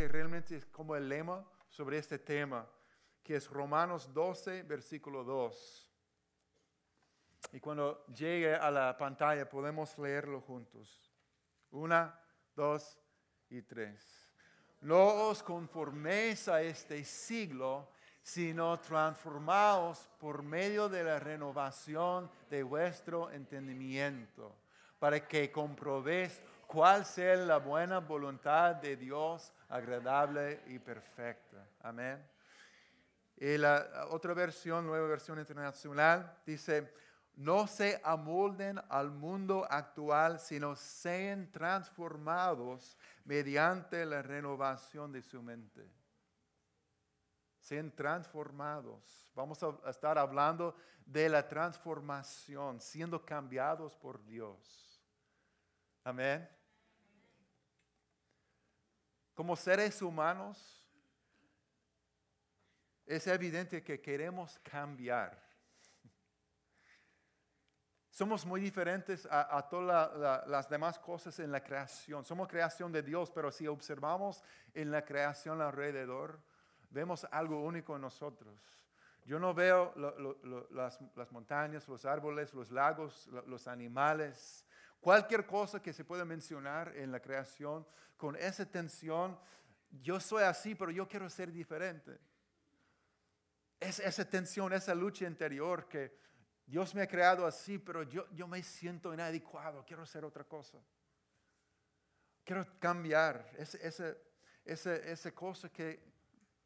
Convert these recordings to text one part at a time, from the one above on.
que realmente es como el lema sobre este tema, que es Romanos 12, versículo 2. Y cuando llegue a la pantalla podemos leerlo juntos. Una, dos y tres. No os conforméis a este siglo, sino transformaos por medio de la renovación de vuestro entendimiento, para que comprobéis cuál sea la buena voluntad de Dios, agradable y perfecta. Amén. Y la otra versión, nueva versión internacional, dice, no se amolden al mundo actual, sino sean transformados mediante la renovación de su mente. Sean transformados. Vamos a estar hablando de la transformación, siendo cambiados por Dios. Amén. Como seres humanos, es evidente que queremos cambiar. Somos muy diferentes a, todas las demás cosas en la creación. Somos creación de Dios, pero si observamos en la creación alrededor, vemos algo único en nosotros. Yo no veo las, montañas, los árboles, los lagos, los animales, cualquier cosa que se pueda mencionar en la creación con esa tensión. Yo soy así, pero yo quiero ser diferente. Es esa tensión, esa lucha interior que Dios me ha creado así, pero yo, yo me siento inadecuado, quiero hacer otra cosa. Quiero cambiar esa, esa, cosa que,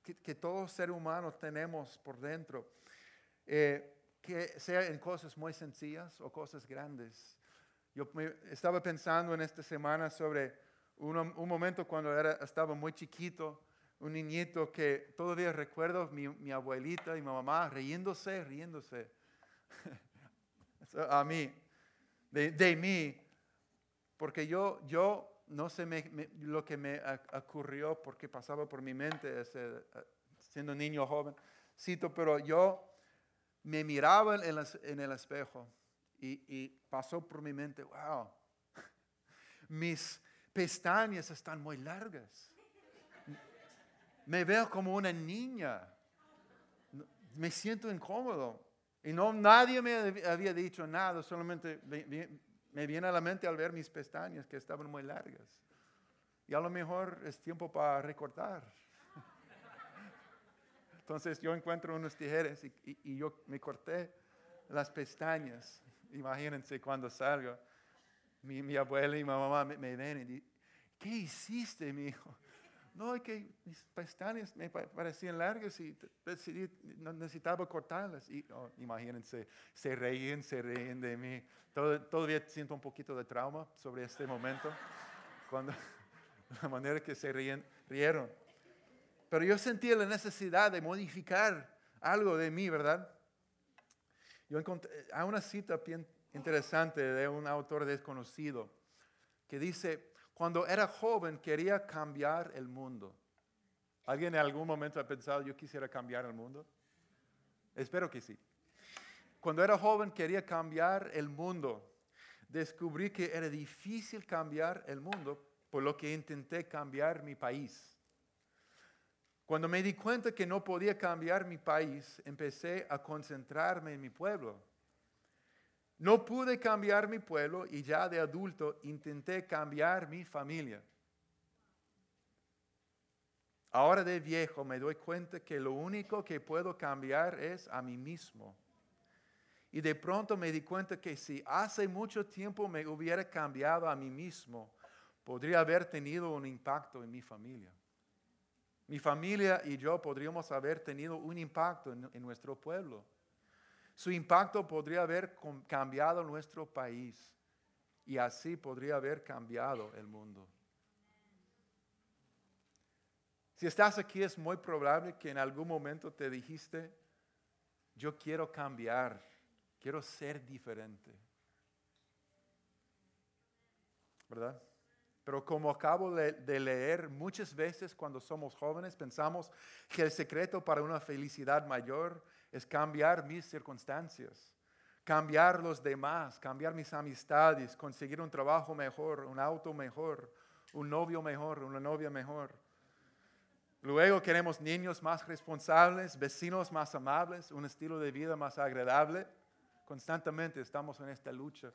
que, que, todo ser humano tenemos por dentro. Eh, que sea en cosas muy sencillas o cosas grandes. Yo estaba pensando en esta semana sobre un, momento cuando era, estaba muy chiquito, un niñito que todavía recuerdo mi, abuelita y mi mamá riéndose, riéndose. A mí, de, mí, porque yo, yo no sé lo que me ocurrió porque pasaba por mi mente ese, siendo niño joven, cito, pero yo me miraba en, el espejo y, y pasó por mi mente, wow, mis pestañas están muy largas. Me veo como una niña. Me siento incómodo. Y no, nadie me había dicho nada, solamente me viene a la mente al ver mis pestañas que estaban muy largas. Y a lo mejor es tiempo para recortar. Entonces yo encuentro unos tijeras y, yo me corté las pestañas. Imagínense cuando salgo, mi, mi abuela y mi mamá me, me ven y dicen, ¿qué hiciste, mi hijo? No, es que mis pestañas me parecían largas y decidí, necesitaba cortarlas. Y oh, imagínense, se reían, se reían de mí. todavía siento un poquito de trauma sobre este momento, cuando la manera que se reían, rieron. Pero yo sentía la necesidad de modificar algo de mí, ¿verdad? Yo encontré, hay una cita bien interesante de un autor desconocido que dice, cuando era joven quería cambiar el mundo. ¿Alguien en algún momento ha pensado, yo quisiera cambiar el mundo? Espero que sí. Cuando era joven quería cambiar el mundo. Descubrí que era difícil cambiar el mundo, por lo que intenté cambiar mi país. Cuando me di cuenta que no podía cambiar mi país, empecé a concentrarme en mi pueblo no pude cambiar mi pueblo y ya de adulto intenté cambiar mi familia. Ahora de viejo me doy cuenta que lo único que puedo cambiar es a mí mismo. Y de pronto me di cuenta que si hace mucho tiempo me hubiera cambiado a mí mismo, podría haber tenido un impacto en mi familia. Mi familia y yo podríamos haber tenido un impacto en, en nuestro pueblo. Su impacto podría haber cambiado nuestro país y así podría haber cambiado el mundo. Si estás aquí es muy probable que en algún momento te dijiste, yo quiero cambiar, quiero ser diferente. ¿Verdad? Pero como acabo de leer, muchas veces cuando somos jóvenes pensamos que el secreto para una felicidad mayor es cambiar mis circunstancias, cambiar los demás, cambiar mis amistades, conseguir un trabajo mejor, un auto mejor, un novio mejor, una novia mejor. Luego queremos niños más responsables, vecinos más amables, un estilo de vida más agradable. Constantemente estamos en esta lucha.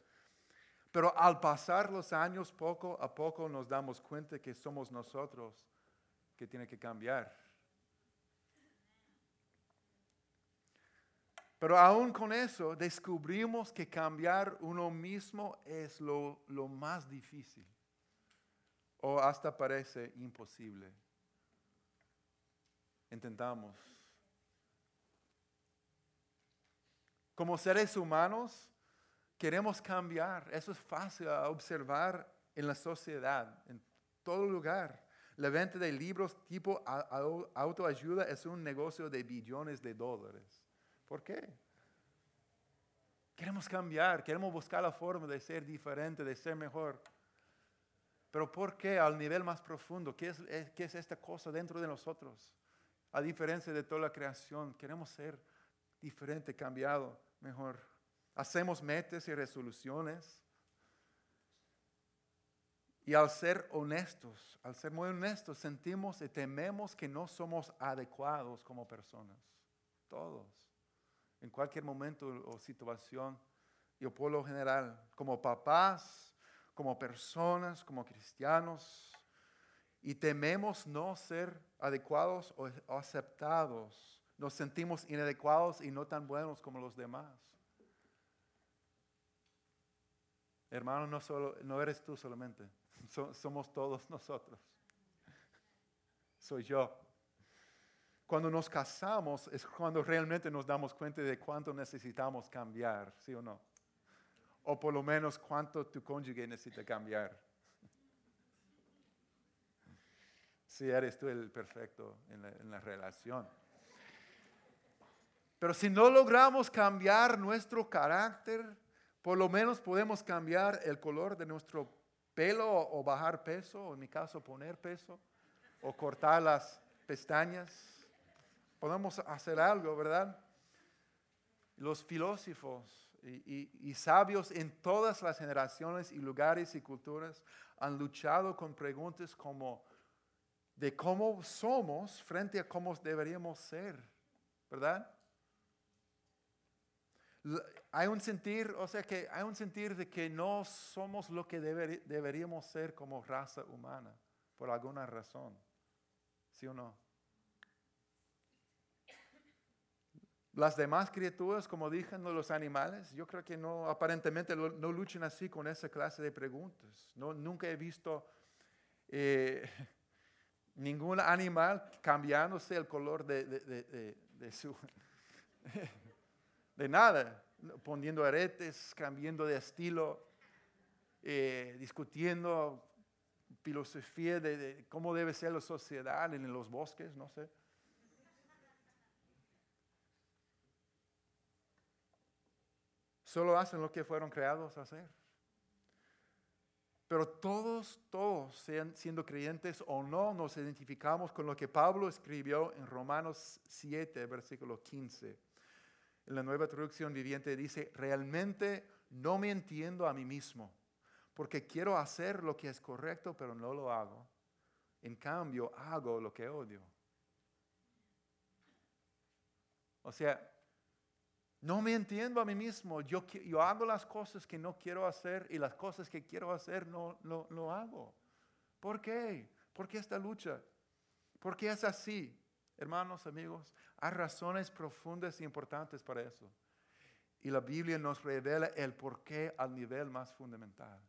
Pero al pasar los años, poco a poco nos damos cuenta que somos nosotros que tiene que cambiar. Pero aún con eso descubrimos que cambiar uno mismo es lo, lo más difícil o hasta parece imposible. Intentamos. Como seres humanos queremos cambiar. Eso es fácil a observar en la sociedad, en todo lugar. La venta de libros tipo autoayuda es un negocio de billones de dólares. ¿Por qué? Queremos cambiar, queremos buscar la forma de ser diferente, de ser mejor. Pero ¿por qué al nivel más profundo? ¿Qué es, qué es esta cosa dentro de nosotros? A diferencia de toda la creación, queremos ser diferente, cambiado, mejor. Hacemos metas y resoluciones. Y al ser honestos, al ser muy honestos, sentimos y tememos que no somos adecuados como personas. Todos. En cualquier momento o situación. Y por lo general, como papás, como personas, como cristianos, y tememos no ser adecuados o aceptados. Nos sentimos inadecuados y no tan buenos como los demás. Hermano, no, solo, no eres tú solamente, somos todos nosotros. Soy yo. Cuando nos casamos es cuando realmente nos damos cuenta de cuánto necesitamos cambiar, ¿sí o no? o por lo menos cuánto tu cónyuge necesita cambiar. Si eres tú el perfecto en la, relación. Pero si no logramos cambiar nuestro carácter, por lo menos podemos cambiar el color de nuestro pelo o bajar peso, o en mi caso poner peso, o cortar las pestañas. Podemos hacer algo, ¿verdad? Los filósofos y, sabios en todas las generaciones y lugares y culturas han luchado con preguntas como de cómo somos frente a cómo deberíamos ser, ¿verdad? Hay un sentir, o sea que hay un sentir de que no somos lo que deberíamos ser como raza humana, por alguna razón, ¿sí o no? Las demás criaturas, como dije, los animales, yo creo que no, aparentemente no luchan así con esa clase de preguntas. No, nunca he visto eh, ningún animal cambiándose el color de, de, su... de nada, poniendo aretes, cambiando de estilo, eh, discutiendo filosofía de cómo debe ser la sociedad en los bosques, no sé. Solo hacen lo que fueron creados a hacer. Pero todos, todos, sean siendo creyentes o no, nos identificamos con lo que Pablo escribió en Romanos 7, versículo 15. En la nueva traducción viviente dice, realmente no me entiendo a mí mismo, porque quiero hacer lo que es correcto, pero no lo hago. En cambio, hago lo que odio. O sea, no me entiendo a mí mismo. Yo, hago las cosas que no quiero hacer y las cosas que quiero hacer no lo hago. ¿Por qué? ¿Por qué esta lucha? ¿Por qué es así? Hermanos, amigos, hay razones profundas y importantes para eso. Y la Biblia nos revela el por qué al nivel más fundamental.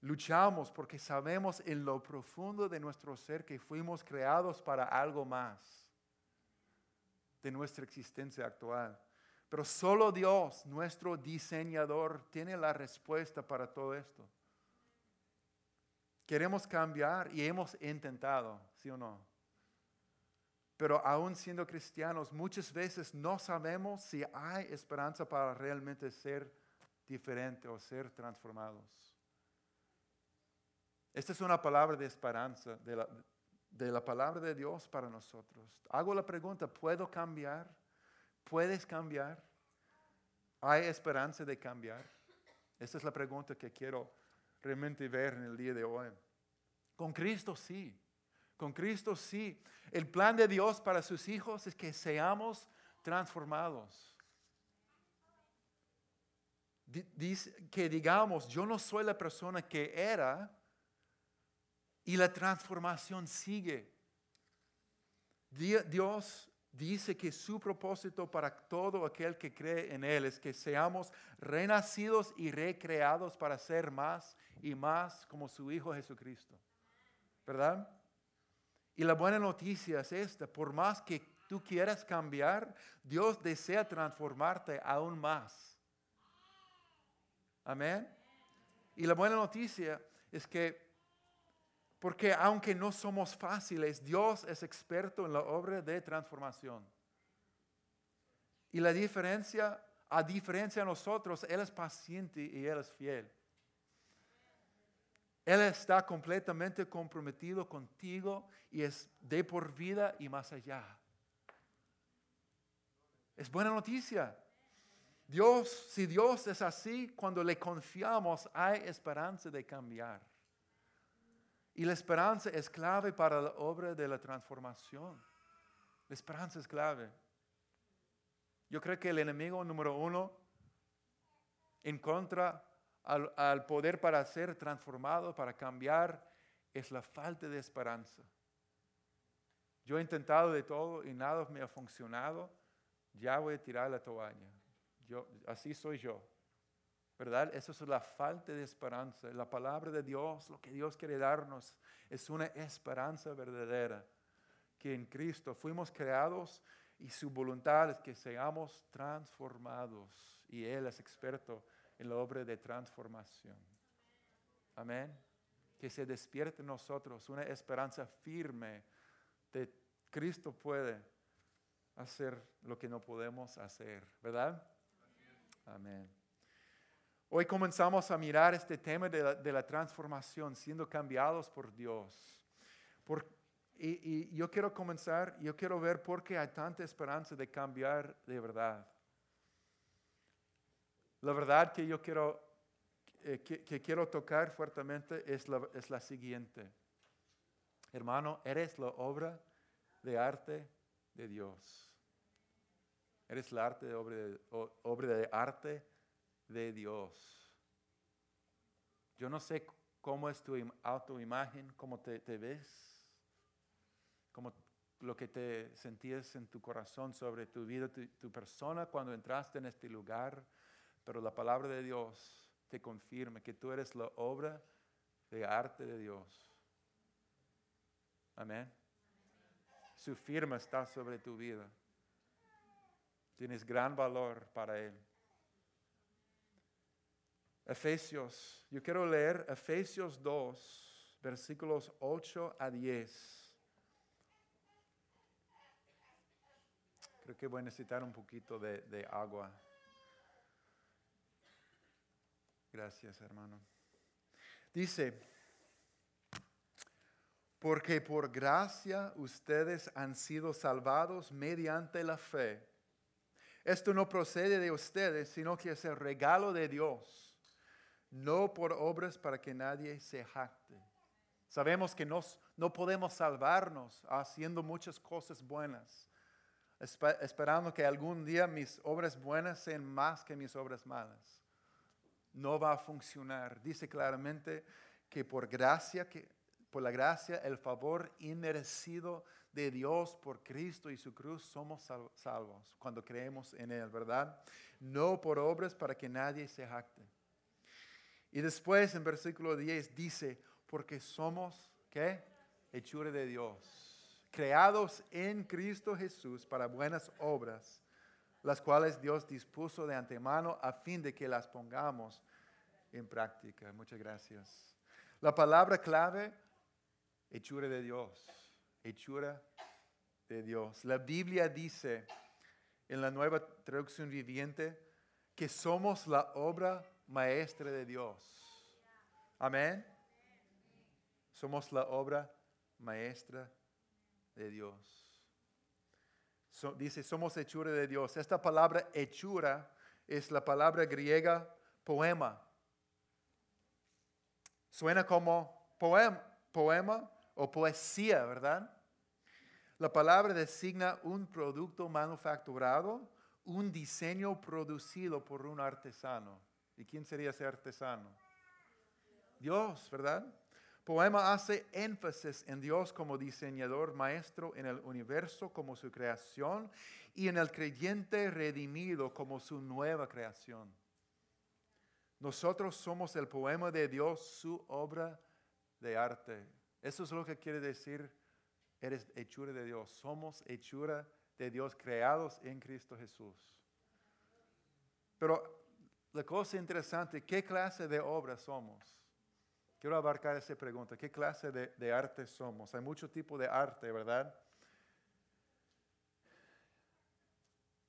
Luchamos porque sabemos en lo profundo de nuestro ser que fuimos creados para algo más de nuestra existencia actual. Pero solo Dios, nuestro diseñador, tiene la respuesta para todo esto. Queremos cambiar y hemos intentado, ¿sí o no? Pero aún siendo cristianos, muchas veces no sabemos si hay esperanza para realmente ser diferente o ser transformados. Esta es una palabra de esperanza de la, de la palabra de Dios para nosotros. Hago la pregunta, ¿puedo cambiar? ¿Puedes cambiar? ¿Hay esperanza de cambiar? Esa es la pregunta que quiero realmente ver en el día de hoy. Con Cristo sí, Con Cristo sí. El plan de Dios para sus hijos es que seamos transformados. Dice que digamos, yo no soy la persona que era y la transformación sigue. Dios dice que su propósito para todo aquel que cree en Él es que seamos renacidos y recreados para ser más y más como su Hijo Jesucristo. ¿Verdad? Y la buena noticia es esta, por más que tú quieras cambiar, Dios desea transformarte aún más. Amén. Y la buena noticia es que, porque aunque no somos fáciles, Dios es experto en la obra de transformación. Y la diferencia, a diferencia de nosotros, Él es paciente y Él es fiel. Él está completamente comprometido contigo y es de por vida y más allá. Es buena noticia. Dios, si Dios es así, cuando le confiamos hay esperanza de cambiar. Y la esperanza es clave para la obra de la transformación. La esperanza es clave. Yo creo que el enemigo número uno en contra al, poder para ser transformado, para cambiar, es la falta de esperanza. Yo he intentado de todo y nada me ha funcionado. Ya voy a tirar la toalla. Yo, así soy yo. ¿Verdad? Eso es la falta de esperanza. La palabra de Dios, lo que Dios quiere darnos, es una esperanza verdadera. Que en Cristo fuimos creados y su voluntad es que seamos transformados. Y Él es experto en la obra de transformación. Amén. Que se despierte en nosotros una esperanza firme de Cristo puede hacer lo que no podemos hacer, ¿verdad? Amén. Hoy comenzamos a mirar este tema de la, transformación, siendo cambiados por Dios. y, y yo quiero comenzar, yo quiero ver por qué hay tanta esperanza de cambiar de verdad. La verdad que yo quiero, eh, que, quiero tocar fuertemente es la, es la siguiente. Hermano, eres la obra de arte de Dios. Eres la arte obra de, obra de arte de Dios. Yo no sé cómo es tu autoimagen, cómo te, ves, cómo lo que te sentías en tu corazón sobre tu vida, tu persona cuando entraste en este lugar pero la palabra de Dios te confirma que tú eres la obra de arte de Dios. Amén. Su firma está sobre tu vida. Tienes gran valor para Él. Efesios, yo quiero leer Efesios 2, versículos 8 a 10. Creo que voy a necesitar un poquito de, de agua. Gracias, hermano. Dice, porque por gracia ustedes han sido salvados mediante la fe. Esto no procede de ustedes, sino que es el regalo de Dios, no por obras para que nadie se jacte. Sabemos que no podemos salvarnos haciendo muchas cosas buenas, esperando que algún día mis obras buenas sean más que mis obras malas no va a funcionar. Dice claramente que por gracia, que por la gracia, el favor inmerecido de Dios por Cristo y su cruz, somos salvos cuando creemos en Él, ¿verdad? No por obras para que nadie se jacte. Y después en versículo 10 dice, porque somos, ¿qué? Hechura de Dios, creados en Cristo Jesús para buenas obras las cuales Dios dispuso de antemano a fin de que las pongamos en práctica. Muchas gracias. La palabra clave, hechura de Dios, hechura de Dios. La Biblia dice en la nueva traducción viviente que somos la obra maestra de Dios. Amén. Somos la obra maestra de Dios dice, somos hechura de Dios. Esta palabra hechura es la palabra griega poema. Suena como poema, poema o poesía, ¿verdad? La palabra designa un producto manufacturado, un diseño producido por un artesano. ¿Y quién sería ese artesano? Dios, ¿verdad? Poema hace énfasis en Dios como diseñador maestro en el universo como su creación y en el creyente redimido como su nueva creación. Nosotros somos el poema de Dios, su obra de arte. Eso es lo que quiere decir, eres hechura de Dios. Somos hechura de Dios creados en Cristo Jesús. Pero la cosa interesante, ¿qué clase de obra somos? Quiero abarcar esa pregunta. ¿Qué clase de, arte somos? Hay mucho tipo de arte, ¿verdad?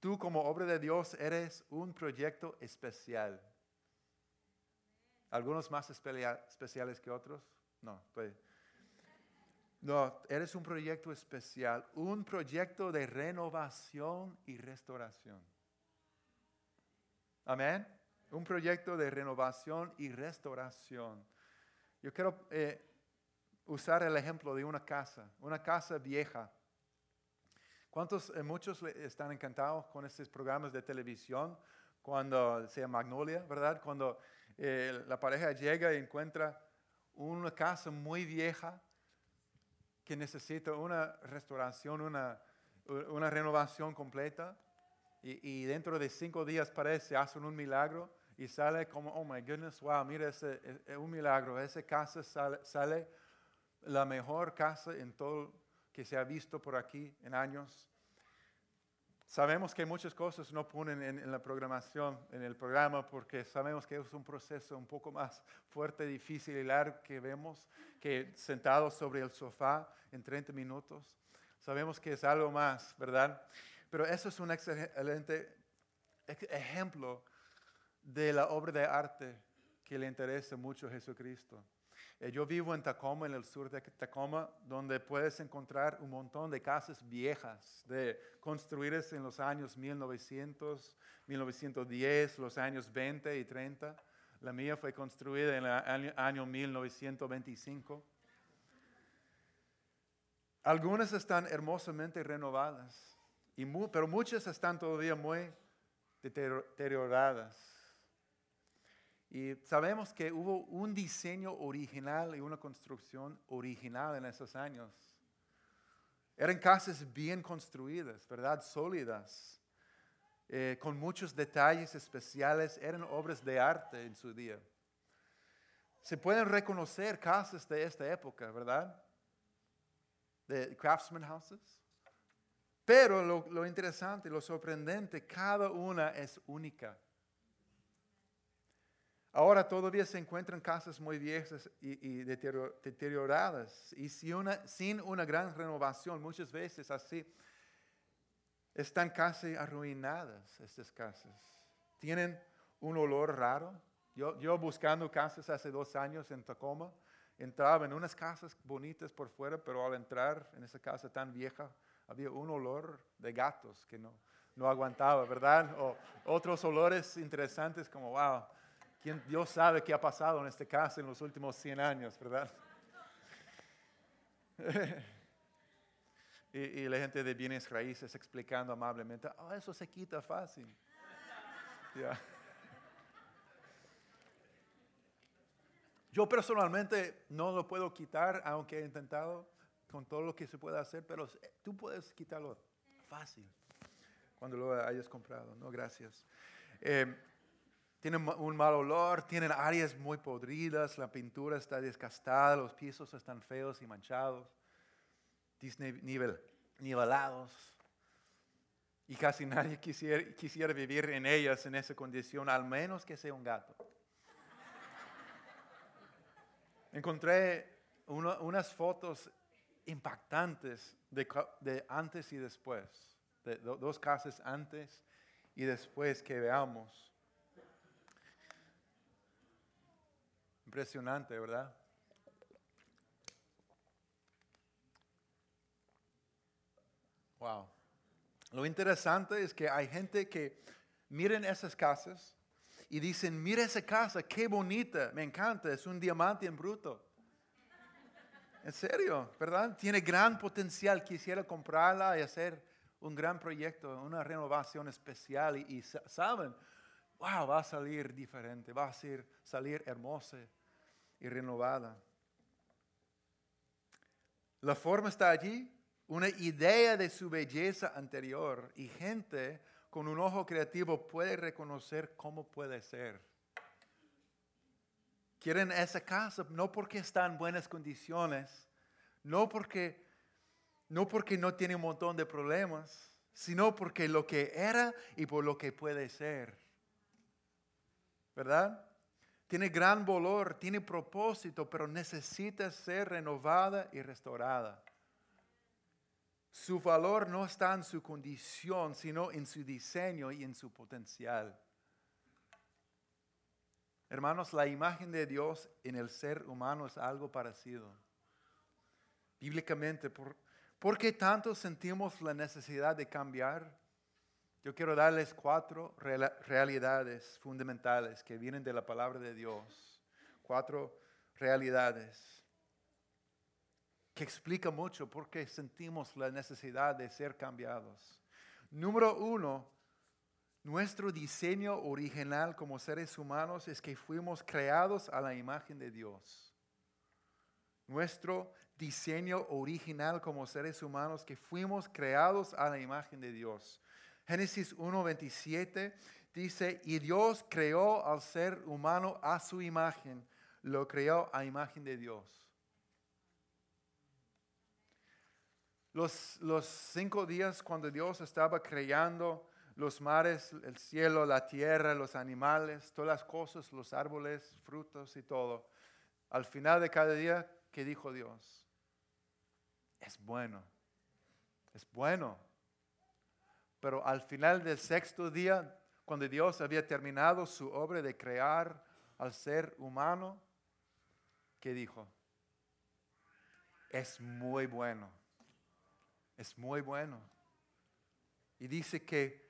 Tú como obra de Dios eres un proyecto especial. ¿Algunos más especiales que otros? No, No, eres un proyecto especial, un proyecto de renovación y restauración. Amén. Un proyecto de renovación y restauración. Yo quiero eh, usar el ejemplo de una casa, una casa vieja. ¿Cuántos, eh, muchos están encantados con estos programas de televisión cuando sea Magnolia, verdad? Cuando eh, la pareja llega y encuentra una casa muy vieja que necesita una restauración, una, una renovación completa. Y, y, dentro de cinco días parece, hacen un milagro y sale como, oh my goodness, wow, mira, ese, es un milagro. Esa casa sale, sale, la mejor casa en todo que se ha visto por aquí en años. Sabemos que muchas cosas no ponen en, en, la programación, en el programa, porque sabemos que es un proceso un poco más fuerte, difícil y largo que vemos que sentados sobre el sofá en 30 minutos. Sabemos que es algo más, ¿verdad? Pero eso es un excelente ejemplo de la obra de arte que le interesa mucho a Jesucristo. Eh, yo vivo en Tacoma, en el sur de Tacoma, donde puedes encontrar un montón de casas viejas, de construidas en los años 1900, 1910, los años 20 y 30. La mía fue construida en el año, 1925. Algunas están hermosamente renovadas, pero muchas están todavía muy deterioradas. Y sabemos que hubo un diseño original y una construcción original en esos años. Eran casas bien construidas, ¿verdad? Sólidas, eh, con muchos detalles especiales, eran obras de arte en su día. Se pueden reconocer casas de esta época, ¿verdad? De craftsman houses. Pero lo, lo interesante, lo sorprendente, cada una es única. Ahora todavía se encuentran casas muy viejas y, deterioradas y sin una gran renovación, muchas veces así, están casi arruinadas estas casas. Tienen un olor raro. Yo, yo buscando casas hace dos años en Tacoma, entraba en unas casas bonitas por fuera, pero al entrar en esa casa tan vieja, había un olor de gatos que no, no aguantaba, ¿verdad? O otros olores interesantes como, wow, Dios sabe qué ha pasado en este caso en los últimos 100 años, ¿verdad? y, la gente de bienes raíces explicando amablemente, oh, eso se quita fácil. Yo personalmente no lo puedo quitar, aunque he intentado con todo lo que se puede hacer, pero tú puedes quitarlo fácil cuando lo hayas comprado. No, gracias. Eh, tienen un mal olor, tienen áreas muy podridas, la pintura está desgastada, los pisos están feos y manchados, nivelados. Y casi nadie quisiera, quisiera vivir en ellas en esa condición, al menos que sea un gato. Encontré unas fotos impactantes de, antes y después, de dos casas antes y después que veamos. Impresionante, ¿verdad? Wow. Lo interesante es que hay gente que miren esas casas y dicen, mira esa casa, qué bonita, me encanta, es un diamante en bruto. En serio, ¿verdad? Tiene gran potencial. Quisiera comprarla y hacer un gran proyecto, una renovación especial. Y, saben, wow, va a salir diferente, va a ser, salir hermosa y renovada. La forma está allí, una idea de su belleza anterior y gente con un ojo creativo puede reconocer cómo puede ser. Quieren esa casa no porque está en buenas condiciones, no porque no porque no tiene un montón de problemas, sino porque lo que era y por lo que puede ser. ¿Verdad? Tiene gran valor, tiene propósito, pero necesita ser renovada y restaurada. Su valor no está en su condición, sino en su diseño y en su potencial. Hermanos, la imagen de Dios en el ser humano es algo parecido. Bíblicamente, ¿por, qué tanto sentimos la necesidad de cambiar? Yo quiero darles cuatro realidades fundamentales que vienen de la palabra de Dios. Cuatro realidades que explica mucho por qué sentimos la necesidad de ser cambiados. Número uno, nuestro diseño original como seres humanos es que fuimos creados a la imagen de Dios. Nuestro diseño original como seres humanos que fuimos creados a la imagen de Dios. Génesis 1:27 dice, y Dios creó al ser humano a su imagen, lo creó a imagen de Dios. Los, los cinco días cuando Dios estaba creando los mares, el cielo, la tierra, los animales, todas las cosas, los árboles, frutos y todo. Al final de cada día, ¿qué dijo Dios? Es bueno, es bueno. Pero al final del sexto día, cuando Dios había terminado su obra de crear al ser humano, ¿qué dijo? Es muy bueno, es muy bueno. Y dice que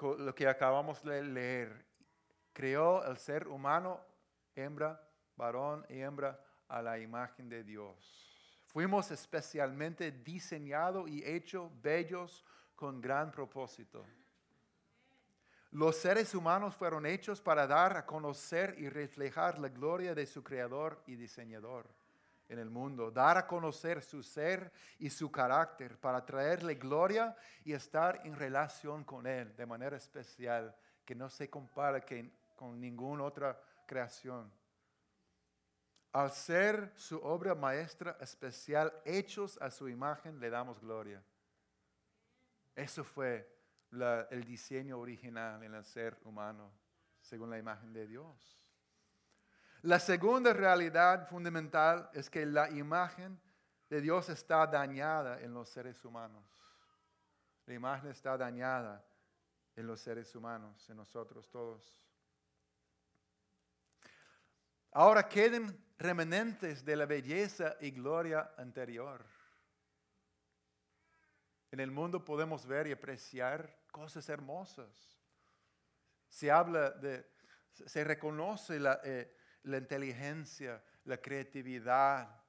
lo que acabamos de leer. Creó el ser humano, hembra, varón y hembra, a la imagen de Dios. Fuimos especialmente diseñados y hechos bellos con gran propósito. Los seres humanos fueron hechos para dar a conocer y reflejar la gloria de su creador y diseñador en el mundo, dar a conocer su ser y su carácter para traerle gloria y estar en relación con Él de manera especial, que no se compara con ninguna otra creación. Al ser su obra maestra especial, hechos a su imagen, le damos gloria. Eso fue el diseño original en el ser humano, según la imagen de Dios. La segunda realidad fundamental es que la imagen de Dios está dañada en los seres humanos. La imagen está dañada en los seres humanos, en nosotros todos. Ahora queden remanentes de la belleza y gloria anterior. En el mundo podemos ver y apreciar cosas hermosas. Se habla de, se reconoce la, eh, la inteligencia, la creatividad,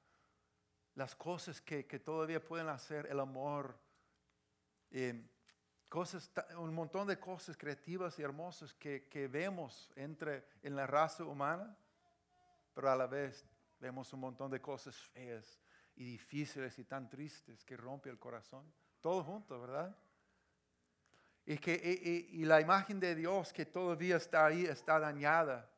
las cosas que, todavía pueden hacer, el amor, eh, cosas, un montón de cosas creativas y hermosas que, que vemos entre, en la raza humana, pero a la vez vemos un montón de cosas feas y difíciles y tan tristes que rompe el corazón. Todo junto, ¿verdad? Y, que, y, la imagen de Dios que todavía está ahí está dañada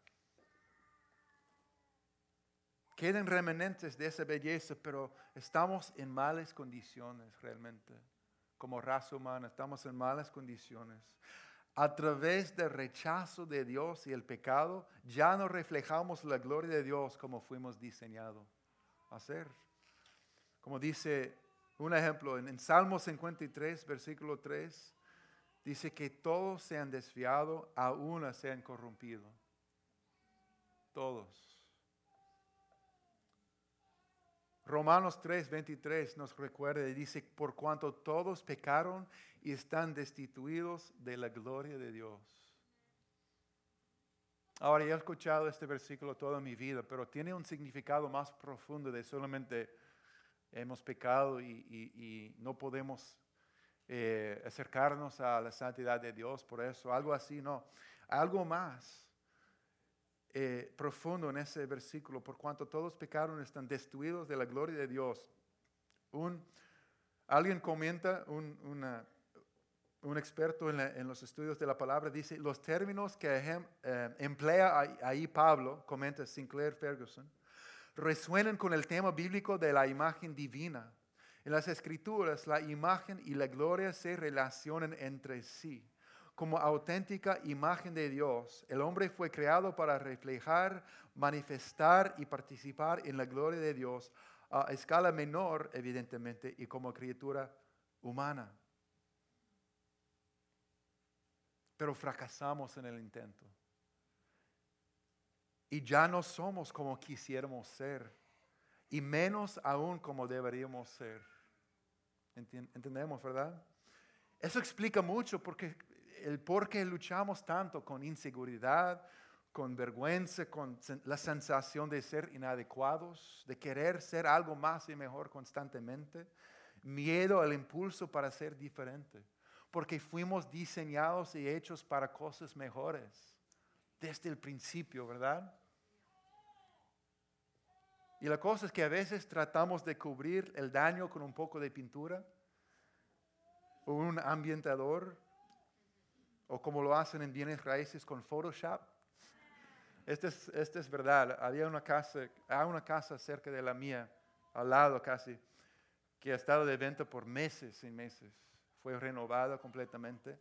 queden remanentes de esa belleza, pero estamos en malas condiciones realmente. Como raza humana, estamos en malas condiciones. A través del rechazo de Dios y el pecado, ya no reflejamos la gloria de Dios como fuimos diseñados a hacer. Como dice un ejemplo en, Salmo 53, versículo 3, dice que todos se han desviado, a una se han corrompido. Todos. Romanos 3, 23 nos recuerda y dice, por cuanto todos pecaron y están destituidos de la gloria de Dios. Ahora, yo he escuchado este versículo toda mi vida, pero tiene un significado más profundo de solamente hemos pecado y, no podemos eh, acercarnos a la santidad de Dios por eso, algo así, no, algo más eh, profundo en ese versículo, por cuanto todos pecaron, están destruidos de la gloria de Dios. Un, alguien comenta, un, un experto en, los estudios de la palabra, dice, los términos que eh, emplea ahí Pablo, comenta Sinclair Ferguson, resuenan con el tema bíblico de la imagen divina. En las escrituras, la imagen y la gloria se relacionan entre sí. Como auténtica imagen de Dios, el hombre fue creado para reflejar, manifestar y participar en la gloria de Dios a escala menor, evidentemente, y como criatura humana. Pero fracasamos en el intento y ya no somos como quisiéramos ser, y menos aún como deberíamos ser. ¿Entendemos, verdad? Eso explica mucho porque el por qué luchamos tanto con inseguridad, con vergüenza, con la sensación de ser inadecuados, de querer ser algo más y mejor constantemente, miedo al impulso para ser diferente, porque fuimos diseñados y hechos para cosas mejores desde el principio, ¿verdad? Y la cosa es que a veces tratamos de cubrir el daño con un poco de pintura o un ambientador o como lo hacen en bienes raíces con Photoshop. Esta es, este es verdad. Había una casa, hay una casa cerca de la mía, al lado casi, que ha estado de venta por meses y meses. Fue renovada completamente.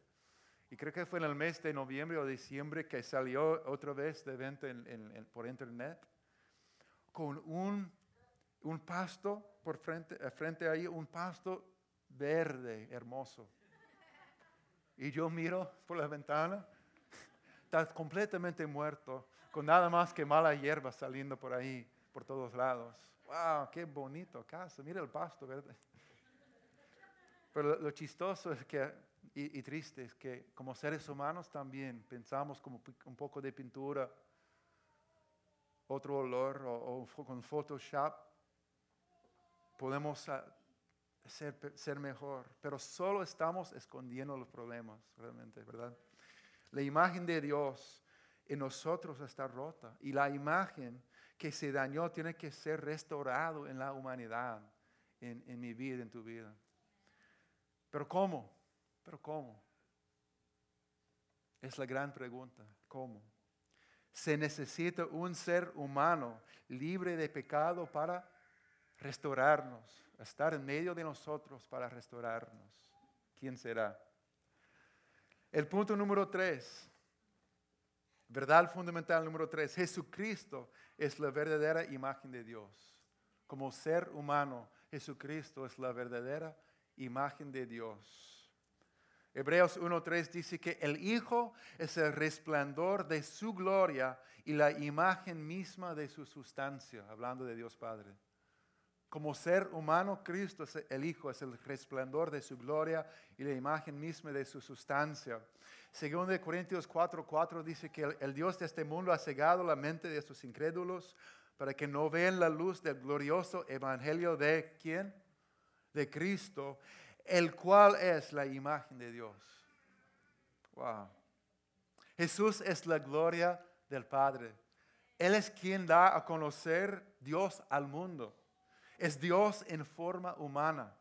Y creo que fue en el mes de noviembre o diciembre que salió otra vez de venta por internet con un, un pasto por frente, eh, frente ahí, un pasto verde, hermoso. Y yo miro por la ventana, está completamente muerto, con nada más que mala hierba saliendo por ahí, por todos lados. ¡Wow! ¡Qué bonito casa! Mira el pasto verde. Pero lo, chistoso es que, y, y, triste es que como seres humanos también pensamos como un poco de pintura otro olor o, con Photoshop, podemos ah, ser, ser mejor, pero solo estamos escondiendo los problemas, realmente, ¿verdad? La imagen de Dios en nosotros está rota y la imagen que se dañó tiene que ser restaurado en la humanidad, en, en mi vida, en tu vida. Pero ¿cómo? ¿Pero cómo? Es la gran pregunta. ¿Cómo? Se necesita un ser humano libre de pecado para restaurarnos, estar en medio de nosotros para restaurarnos. ¿Quién será? El punto número tres, verdad fundamental número tres, Jesucristo es la verdadera imagen de Dios. Como ser humano, Jesucristo es la verdadera imagen de Dios. Hebreos 1.3 dice que el Hijo es el resplandor de su gloria y la imagen misma de su sustancia, hablando de Dios Padre. Como ser humano, Cristo, es el Hijo, es el resplandor de su gloria y la imagen misma de su sustancia. Según de Corintios 4:4 dice que el, el Dios de este mundo ha cegado la mente de estos incrédulos para que no vean la luz del glorioso evangelio de quién? De Cristo, el cual es la imagen de Dios. Wow. Jesús es la gloria del Padre. Él es quien da a conocer Dios al mundo. Es Dios en forma humana.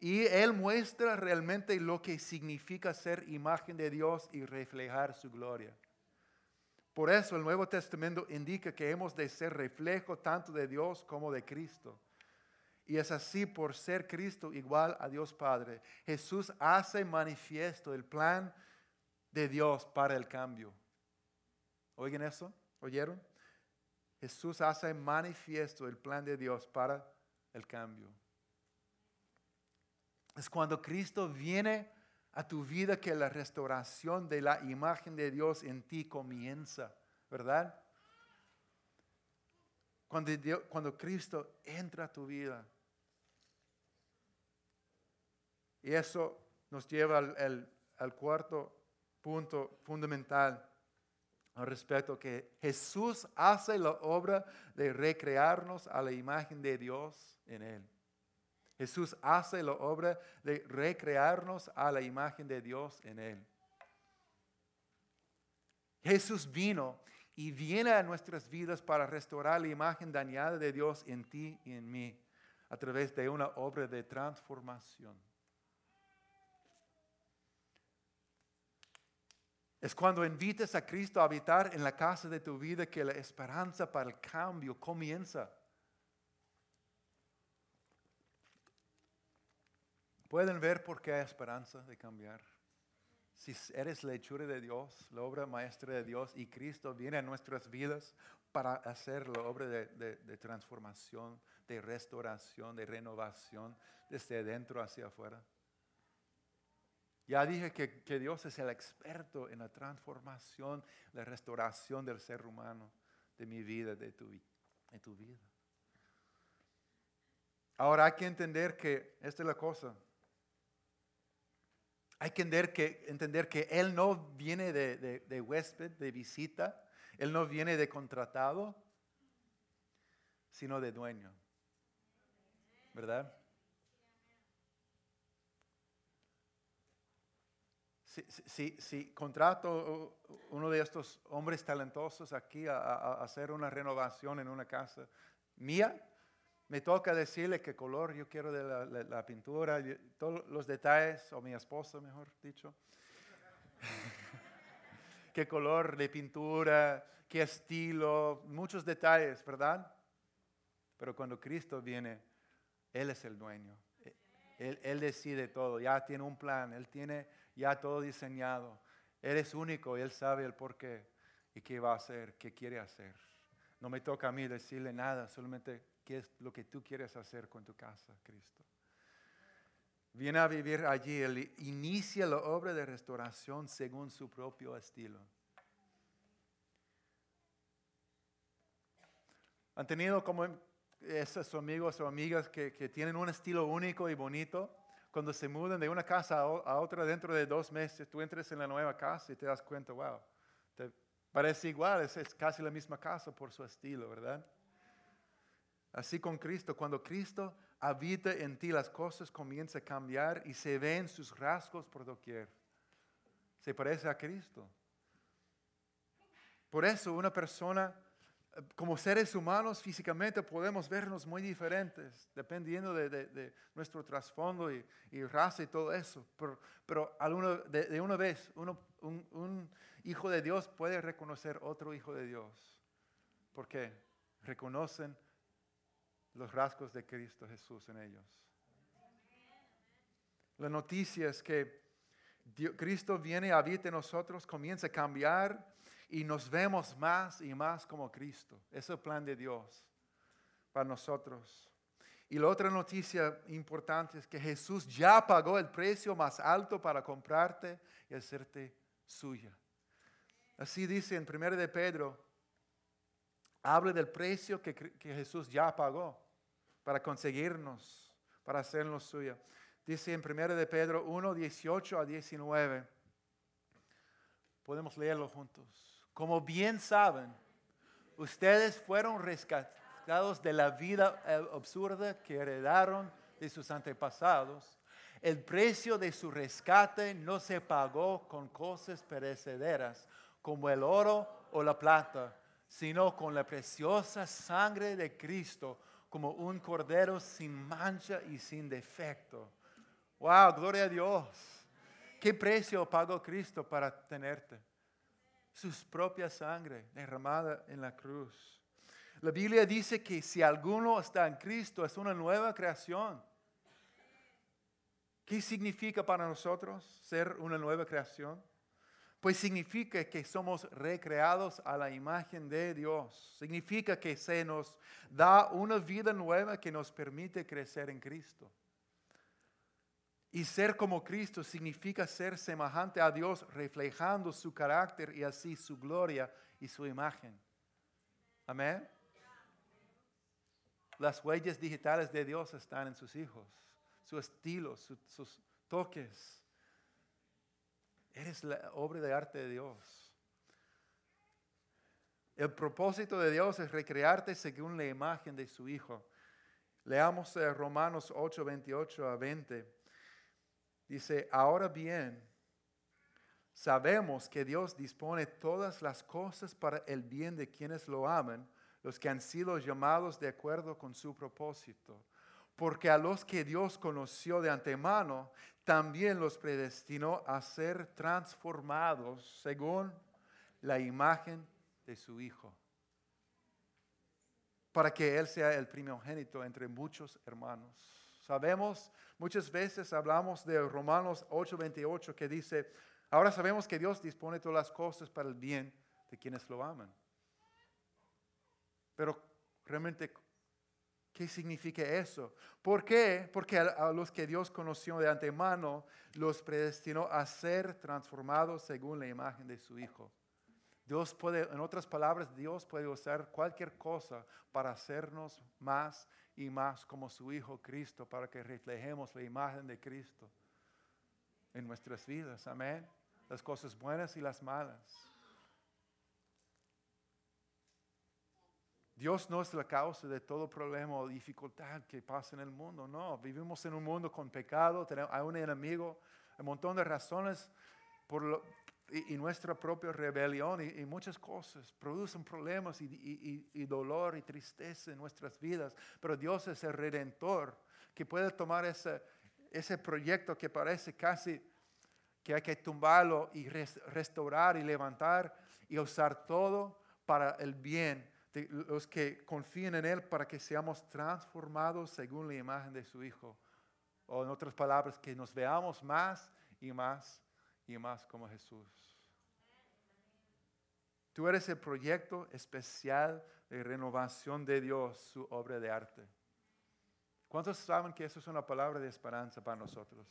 Y Él muestra realmente lo que significa ser imagen de Dios y reflejar su gloria. Por eso el Nuevo Testamento indica que hemos de ser reflejo tanto de Dios como de Cristo. Y es así por ser Cristo igual a Dios Padre. Jesús hace manifiesto el plan de Dios para el cambio. ¿Oigan eso? ¿Oyeron? Jesús hace manifiesto el plan de Dios para el cambio. Es cuando Cristo viene a tu vida que la restauración de la imagen de Dios en ti comienza, ¿verdad? Cuando, cuando Cristo entra a tu vida, Y eso nos lleva al, cuarto punto fundamental al respecto que Jesús hace la obra de recrearnos a la imagen de Dios en Él. Jesús hace la obra de recrearnos a la imagen de Dios en Él. Jesús vino y viene a nuestras vidas para restaurar la imagen dañada de Dios en ti y en mí a través de una obra de transformación. Es cuando invites a Cristo a habitar en la casa de tu vida que la esperanza para el cambio comienza. Pueden ver por qué hay esperanza de cambiar. Si eres la hechura de Dios, la obra maestra de Dios, y Cristo viene a nuestras vidas para hacer la obra de, transformación, de restauración, de renovación, desde adentro hacia afuera. Ya dije que, que, Dios es el experto en la transformación, la restauración del ser humano, de mi vida, de tu, de tu vida. Ahora hay que entender que esta es la cosa. Hay que entender que, entender que Él no viene de, de, huésped, de visita, Él no viene de contratado, sino de dueño. ¿Verdad? Si, contrato uno de estos hombres talentosos aquí a, hacer una renovación en una casa mía, me toca decirle qué color yo quiero de la, pintura, todos los detalles, o mi esposa mejor dicho, qué color de pintura, qué estilo, muchos detalles, ¿verdad? Pero cuando Cristo viene, Él es el dueño. Él, decide todo, ya tiene un plan, Él tiene ya todo diseñado. Él es único y Él sabe el por qué y qué va a hacer, qué quiere hacer. No me toca a mí decirle nada, solamente qué es lo que tú quieres hacer con tu casa, Cristo. Viene a vivir allí, Él inicia la obra de restauración según su propio estilo. ¿Han tenido como esos amigos o amigas que, tienen un estilo único y bonito? Cuando se mudan de una casa a otra dentro de dos meses, tú entres en la nueva casa y te das cuenta, wow, te parece igual, es casi la misma casa por su estilo, ¿verdad? Así con Cristo, cuando Cristo habita en ti, las cosas comienzan a cambiar y se ven sus rasgos por doquier. Se parece a Cristo. Por eso una persona, como seres humanos físicamente podemos vernos muy diferentes, dependiendo de, nuestro trasfondo y, raza y todo eso. Pero, de, una vez, un, hijo de Dios puede reconocer otro hijo de Dios. ¿Por qué? Reconocen los rasgos de Cristo Jesús en ellos. La noticia es que Cristo viene, habita en nosotros, comienza a cambiar y nos vemos más y más como Cristo. Es el plan de Dios para nosotros. Y la otra noticia importante es que Jesús ya pagó el precio más alto para comprarte y hacerte suya. Así dice en 1 de Pedro, habla del precio que, que Jesús ya pagó para conseguirnos, para hacernos suya. Dice en 1 de Pedro 1, 18 a 19. Podemos leerlo juntos. Como bien saben, ustedes fueron rescatados de la vida absurda que heredaron de sus antepasados. El precio de su rescate no se pagó con cosas perecederas como el oro o la plata, sino con la preciosa sangre de Cristo como un cordero sin mancha y sin defecto. Wow, gloria a Dios. ¿Qué precio pagó Cristo para tenerte? Sus propia sangre derramada en la cruz. La Biblia dice que si alguno está en Cristo es una nueva creación. ¿Qué significa para nosotros ser una nueva creación? Pues significa que somos recreados a la imagen de Dios. Significa que se nos da una vida nueva que nos permite crecer en Cristo. Y ser como Cristo significa ser semejante a Dios, reflejando su carácter y así su gloria y su imagen. Amén. Las huellas digitales de Dios están en sus hijos, su estilo, sus toques Eres la obra de arte de Dios. El propósito de Dios es recrearte según la imagen de su Hijo. Leamos eh, Romanos 8, 28 a 20. Dice, ahora bien, sabemos que Dios dispone todas las cosas para el bien de quienes lo aman, los que han sido llamados de acuerdo con su propósito. Porque a los que Dios conoció de antemano, también los predestinó a ser transformados según la imagen de su Hijo, para que Él sea el primogénito entre muchos hermanos. Sabemos, muchas veces hablamos de Romanos 8:28 que dice, ahora sabemos que Dios dispone todas las cosas para el bien de quienes lo aman. Pero realmente, ¿qué significa eso? ¿Por qué? Porque a, los que Dios conoció de antemano, los predestinó a ser transformados según la imagen de su Hijo. Dios puede, en otras palabras, Dios puede usar cualquier cosa para hacernos más y más como su Hijo Cristo para que reflejemos la imagen de Cristo en nuestras vidas. Amén. Las cosas buenas y las malas. Dios no es la causa de todo problema o dificultad que pasa en el mundo. No, vivimos en un mundo con pecado, tenemos, hay un enemigo, un montón de razones por lo, y, nuestra propia rebelión y, muchas cosas producen problemas y, dolor y tristeza en nuestras vidas. Pero Dios es el redentor que puede tomar ese, ese proyecto que parece casi que hay que tumbarlo y restaurar y levantar y usar todo para el bien de los que confían en Él para que seamos transformados según la imagen de su Hijo. O en otras palabras, que nos veamos más y más y más como Jesús. Tú eres el proyecto especial de renovación de Dios, su obra de arte. ¿Cuántos saben que eso es una palabra de esperanza para nosotros?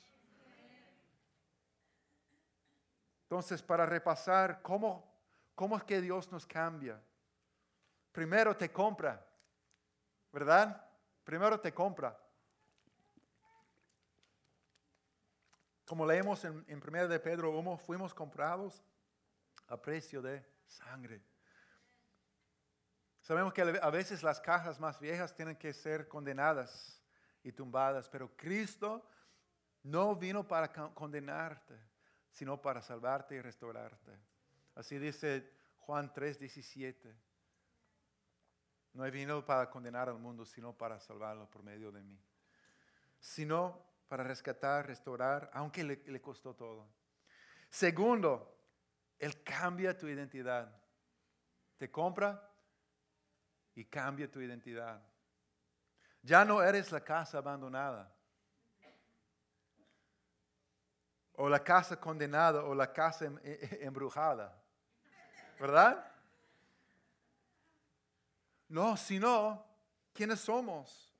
Entonces, para repasar, ¿cómo, cómo es que Dios nos cambia? Primero te compra, ¿verdad? Primero te compra. Como leemos en, en 1 de Pedro fuimos comprados a precio de sangre. Sabemos que a veces las cajas más viejas tienen que ser condenadas y tumbadas, pero Cristo no vino para condenarte, sino para salvarte y restaurarte. Así dice Juan 3:17. No he venido para condenar al mundo, sino para salvarlo por medio de mí. Sino para rescatar, restaurar, aunque le, costó todo. Segundo, él cambia tu identidad. Te compra y cambia tu identidad. Ya no eres la casa abandonada. O la casa condenada o la casa em, e, e, embrujada. ¿Verdad? No, sino, ¿quiénes somos?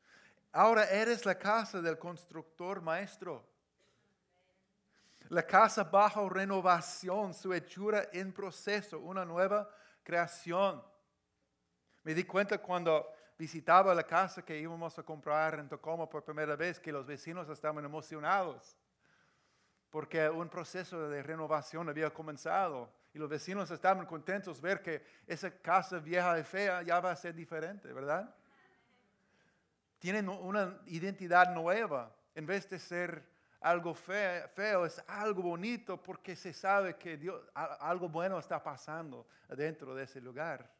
Ahora eres la casa del constructor maestro. La casa bajo renovación, su hechura en proceso, una nueva creación. Me di cuenta cuando visitaba la casa que íbamos a comprar en Tacoma por primera vez que los vecinos estaban emocionados porque un proceso de renovación había comenzado y los vecinos estaban contentos ver que esa casa vieja y fea ya va a ser diferente, ¿verdad? Tienen una identidad nueva en vez de ser algo feo, es algo bonito porque se sabe que Dios, algo bueno está pasando dentro de ese lugar.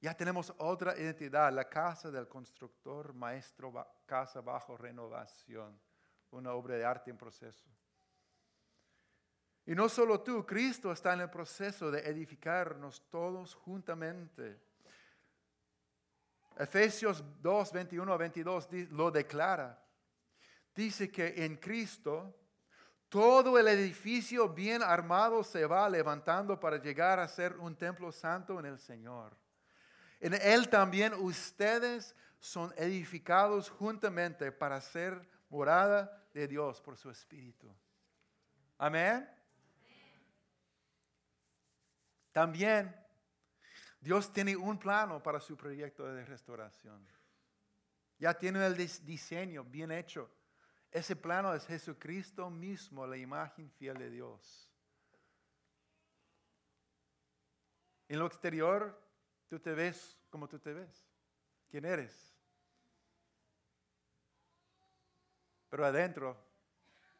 Ya tenemos otra identidad, la casa del constructor, maestro, casa bajo renovación, una obra de arte en proceso. Y no solo tú, Cristo está en el proceso de edificarnos todos juntamente. Efesios 2, 21 a 22 lo declara dice que en Cristo todo el edificio bien armado se va levantando para llegar a ser un templo santo en el Señor. En Él también ustedes son edificados juntamente para ser morada de Dios por su Espíritu. Amén. También Dios tiene un plano para su proyecto de restauración. Ya tiene el diseño bien hecho. Ese plano es Jesucristo mismo, la imagen fiel de Dios. En lo exterior, tú te ves como tú te ves. ¿Quién eres? Pero adentro,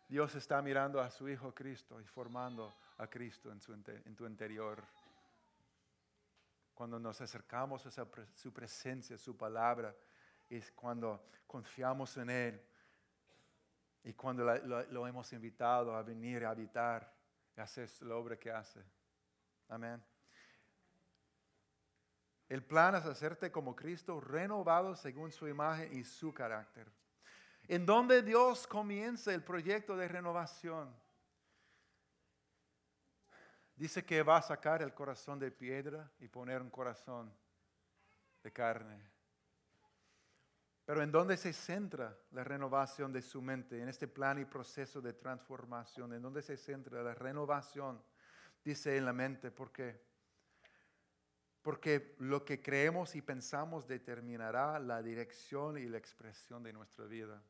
Dios está mirando a su Hijo Cristo y formando a Cristo en, su, en tu interior. Cuando nos acercamos a su presencia, su palabra, es cuando confiamos en Él y cuando lo, hemos invitado a venir a habitar y hacer la obra que hace. Amén. El plan es hacerte como Cristo, renovado según su imagen y su carácter. En donde Dios comienza el proyecto de renovación. Dice que va a sacar el corazón de piedra y poner un corazón de carne. Pero ¿en dónde se centra la renovación de su mente? En este plan y proceso de transformación. ¿En dónde se centra la renovación? Dice en la mente. ¿Por qué? Porque lo que creemos y pensamos determinará la dirección y la expresión de nuestra vida.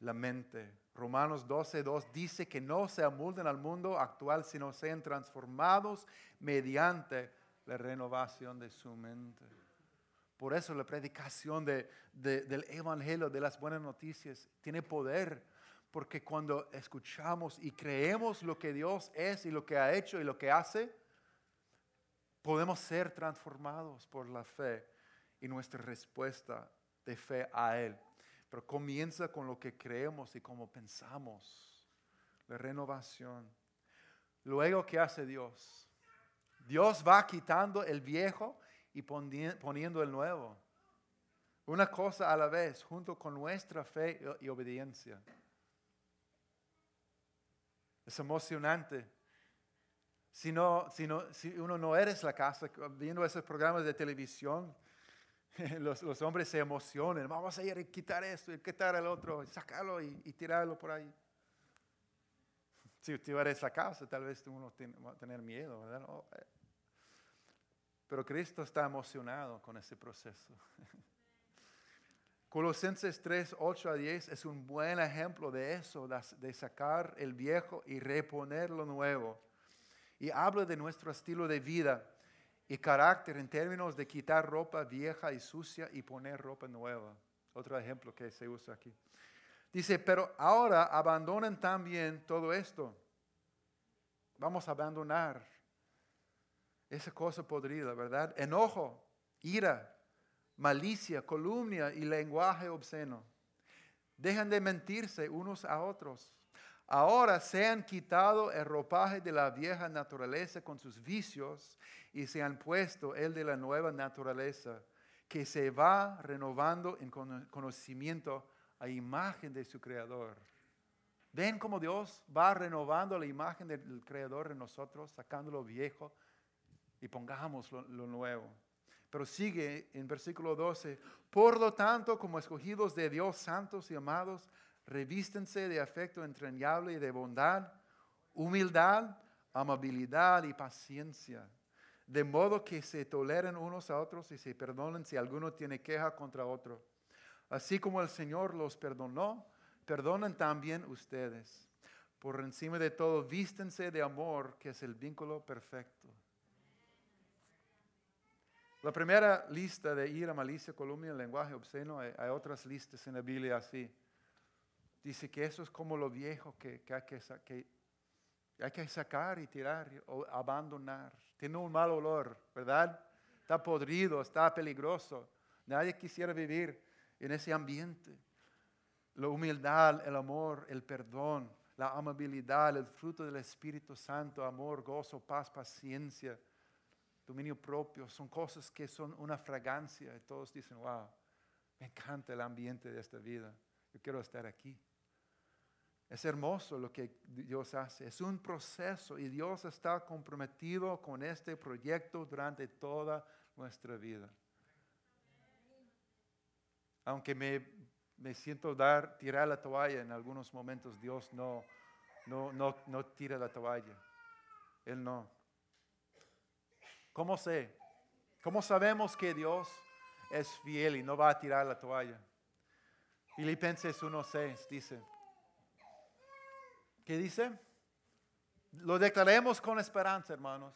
La mente. Romanos 12, 2 dice que no se amolden al mundo actual, sino sean transformados mediante la renovación de su mente. Por eso la predicación del Evangelio, de las buenas noticias, tiene poder. Porque cuando escuchamos y creemos lo que Dios es y lo que ha hecho y lo que hace, podemos ser transformados por la fe y nuestra respuesta de fe a Él. Pero comienza con lo que creemos y cómo pensamos. La renovación. Luego, ¿qué hace Dios? Dios va quitando el viejo y poniendo el nuevo. Una cosa a la vez, junto con nuestra fe y obediencia. Es emocionante. Si, no, si, no, si uno no eres la casa, viendo esos programas de televisión, los, los, hombres se emocionan. Vamos a ir a quitar esto y quitar el otro, sacarlo y, tirarlo por ahí. Si tú eres la casa, tal vez tú no va a tener miedo, ¿verdad? Eh, pero Cristo está emocionado con ese proceso. Colosenses 3, 8 a 10 es un buen ejemplo de eso, de sacar el viejo y reponer lo nuevo. Y habla de nuestro estilo de vida y carácter en términos de quitar ropa vieja y sucia y poner ropa nueva. Otro ejemplo que se usa aquí. Dice, pero ahora abandonen también todo esto. Vamos a abandonar esa cosa podrida, ¿verdad? Enojo, ira, malicia, columnia y lenguaje obsceno. Dejan de mentirse unos a otros. Ahora se han quitado el ropaje de la vieja naturaleza con sus vicios y se han puesto el de la nueva naturaleza que se va renovando en conocimiento a imagen de su creador. ¿Ven cómo Dios va renovando la imagen del creador en nosotros, sacando lo viejo y pongamos lo, nuevo. Pero sigue en versículo 12, por lo tanto, como escogidos de Dios, santos y amados, revístense de afecto entrañable y de bondad, humildad, amabilidad y paciencia, de modo que se toleren unos a otros y se perdonen si alguno tiene queja contra otro. Así como el Señor los perdonó, perdonen también ustedes. Por encima de todo, vístense de amor, que es el vínculo perfecto. La primera lista de ira, malicia, columna, lenguaje obsceno, hay, otras listas en la Biblia así. Dice que eso es como lo viejo que, hay, que, que hay que sacar y tirar o abandonar. Tiene un mal olor, ¿verdad? Está podrido, está peligroso. Nadie quisiera vivir en ese ambiente. La humildad, el amor, el perdón, la amabilidad, el fruto del Espíritu Santo, amor, gozo, paz, paciencia dominio propio, son cosas que son una fragancia y todos dicen, wow, me encanta el ambiente de esta vida, yo quiero estar aquí. Es hermoso lo que Dios hace, es un proceso y Dios está comprometido con este proyecto durante toda nuestra vida. Aunque me, me siento dar, tirar la toalla en algunos momentos, Dios no, no, no, no tira la toalla. Él no. ¿Cómo sé? ¿Cómo sabemos que Dios es fiel y no va a tirar la toalla? Filipenses 1.6 dice. ¿Qué dice? Lo declaremos con esperanza, hermanos.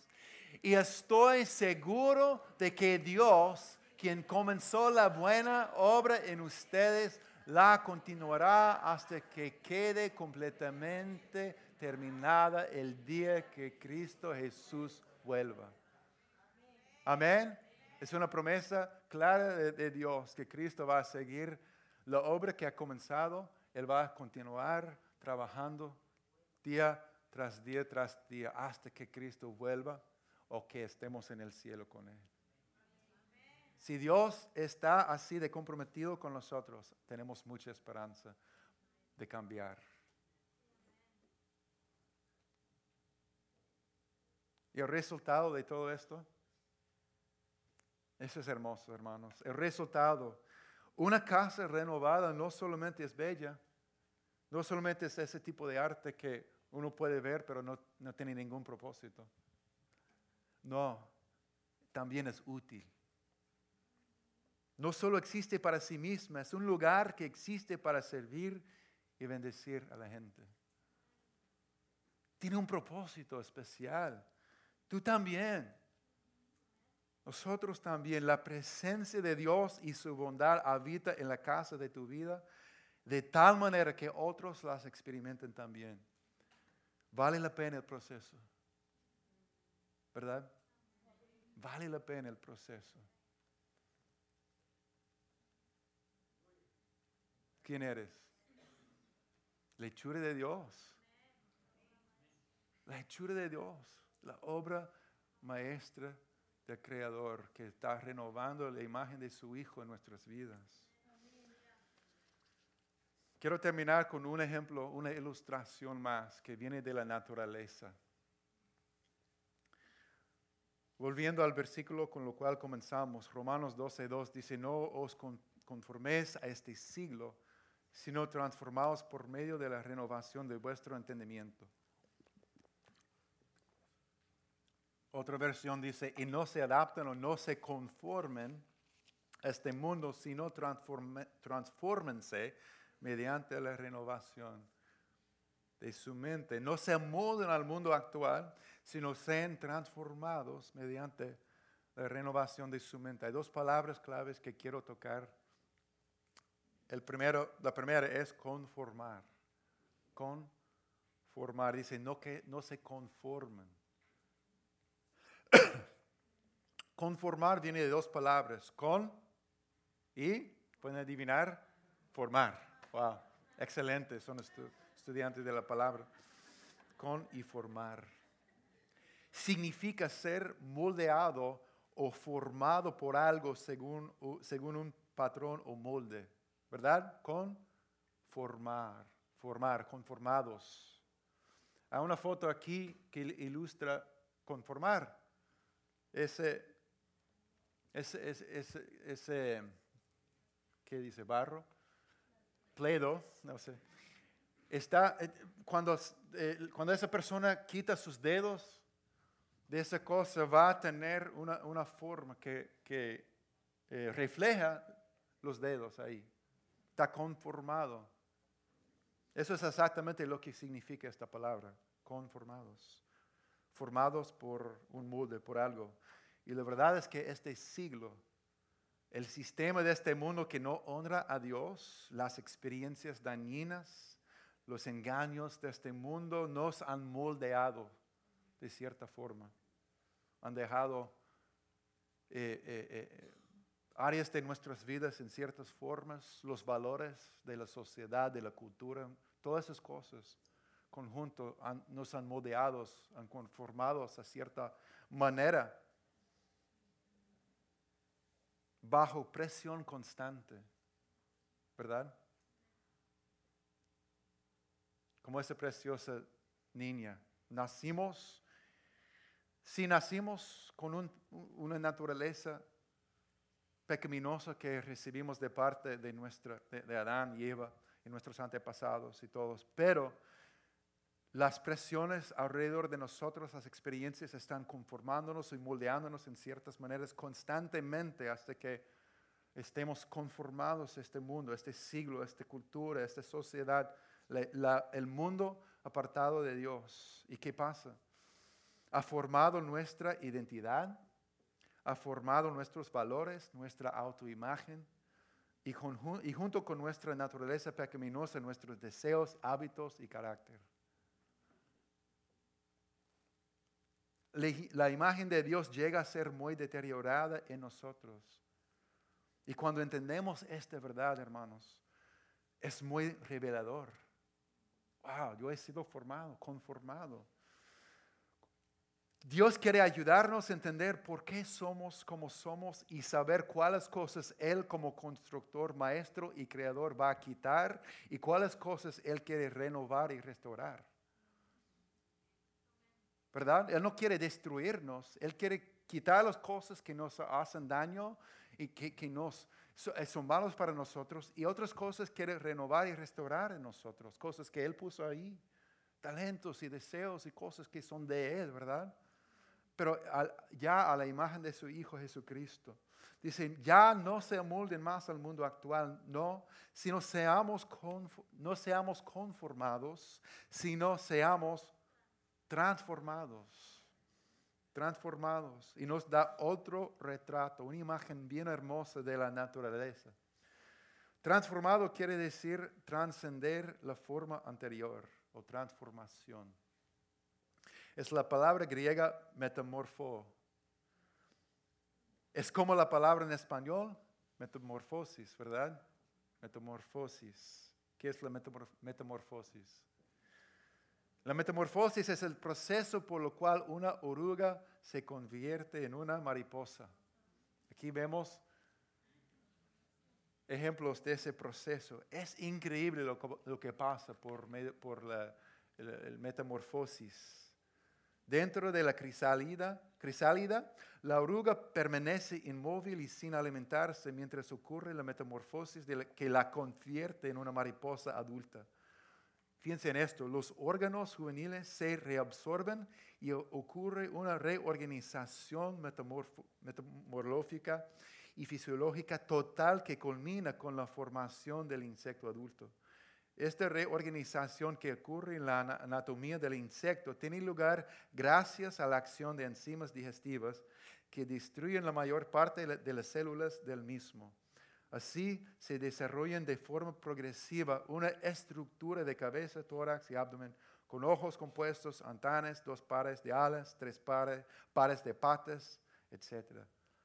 Y estoy seguro de que Dios, quien comenzó la buena obra en ustedes, la continuará hasta que quede completamente terminada el día que Cristo Jesús vuelva. Amén. Es una promesa clara de, Dios que Cristo va a seguir la obra que ha comenzado. Él va a continuar trabajando día tras día tras día hasta que Cristo vuelva o que estemos en el cielo con Él. Si Dios está así de comprometido con nosotros, tenemos mucha esperanza de cambiar. Y el resultado de todo esto, eso es hermoso, hermanos. El resultado, una casa renovada no solamente es bella, no solamente es ese tipo de arte que uno puede ver, pero no, no tiene ningún propósito. No, también es útil no solo existe para sí misma, es un lugar que existe para servir y bendecir a la gente. Tiene un propósito especial. Tú también. Nosotros también. La presencia de Dios y su bondad habita en la casa de tu vida de tal manera que otros las experimenten también. Vale la pena el proceso. ¿Verdad? Vale la pena el proceso. ¿Quién eres? La hechura de Dios. La hechura de Dios. La obra maestra del Creador que está renovando la imagen de su Hijo en nuestras vidas. Quiero terminar con un ejemplo, una ilustración más que viene de la naturaleza. Volviendo al versículo con lo cual comenzamos, Romanos 12.2 dice, no os conforméis a este siglo, sino transformados por medio de la renovación de vuestro entendimiento. Otra versión dice, y no se adapten o no se conformen a este mundo, sino transformense mediante la renovación de su mente. No se amolden al mundo actual, sino sean transformados mediante la renovación de su mente. Hay dos palabras claves que quiero tocar el primero, la primera es conformar. Conformar. Dice, no que no se conformen. Conformar viene de dos palabras, con y, pueden adivinar, formar. Wow, excelente, son estudiantes de la palabra. Con y formar. Significa ser moldeado o formado por algo según, según un patrón o molde. ¿verdad? Con formar, formar, conformados. Hay una foto aquí que ilustra conformar. Ese, ese, ese, ese, ¿qué dice? Barro, pledo, no sé. Está, eh, cuando, eh, cuando esa persona quita sus dedos de esa cosa, va a tener una, una forma que, que eh, refleja los dedos ahí está conformado. Eso es exactamente lo que significa esta palabra, conformados. Formados por un molde, por algo. Y la verdad es que este siglo, el sistema de este mundo que no honra a Dios, las experiencias dañinas, los engaños de este mundo nos han moldeado de cierta forma. Han dejado eh, eh, eh, áreas de nuestras vidas en ciertas formas, los valores de la sociedad, de la cultura, todas esas cosas conjunto nos han moldeado, han conformado a cierta manera bajo presión constante, ¿verdad? Como esa preciosa niña, nacimos, si nacimos con una naturaleza pecaminosa que recibimos de parte de, nuestra, de, Adán y Eva y nuestros antepasados y todos. Pero las presiones alrededor de nosotros, las experiencias están conformándonos y moldeándonos en ciertas maneras constantemente hasta que estemos conformados a este mundo, a este siglo, a esta cultura, a esta sociedad, el mundo apartado de Dios. ¿Y qué pasa? Ha formado nuestra identidad, ha formado nuestros valores, nuestra autoimagen, y, y junto con nuestra naturaleza pecaminosa, nuestros deseos, hábitos y carácter. La imagen de Dios llega a ser muy deteriorada en nosotros. Y cuando entendemos esta verdad, hermanos, es muy revelador. Wow, yo he sido formado, conformado. Dios quiere ayudarnos a entender por qué somos como somos y saber cuáles cosas Él como constructor, maestro y creador va a quitar y cuáles cosas Él quiere renovar y restaurar. ¿Verdad? Él no quiere destruirnos, Él quiere quitar las cosas que nos hacen daño y que, que nos, eh, son malos para nosotros y otras cosas quiere renovar y restaurar en nosotros, cosas que Él puso ahí, talentos y deseos y cosas que son de Él, ¿verdad? pero ya a la imagen de su Hijo Jesucristo. Dice, ya no se amolden más al mundo actual, no, sino seamos, no seamos conformados, sino seamos transformados, transformados. Y nos da otro retrato, una imagen bien hermosa de la naturaleza. Transformado quiere decir trascender la forma anterior o transformación es la palabra griega metamorfo. Es como la palabra en español, metamorfosis, ¿verdad? Metamorfosis. ¿Qué es la metamorfosis? La metamorfosis es el proceso por lo cual una oruga se convierte en una mariposa. Aquí vemos ejemplos de ese proceso. Es increíble lo, que pasa por, la el metamorfosis. Dentro de la crisálida, crisálida, la oruga permanece inmóvil y sin alimentarse mientras ocurre la metamorfosis que la convierte en una mariposa adulta. Fíjense en esto, los órganos juveniles se reabsorben y ocurre una reorganización metamorfológica y fisiológica total que culmina con la formación del insecto adulto. Esta reorganización que ocurre en la anatomía del insecto tiene lugar gracias a la acción de enzimas digestivas que destruyen la mayor parte de las células del mismo. Así se desarrollan de forma progresiva una estructura de cabeza, tórax y abdomen con ojos compuestos, antanas, dos pares de alas, tres pares, pares de patas, etc.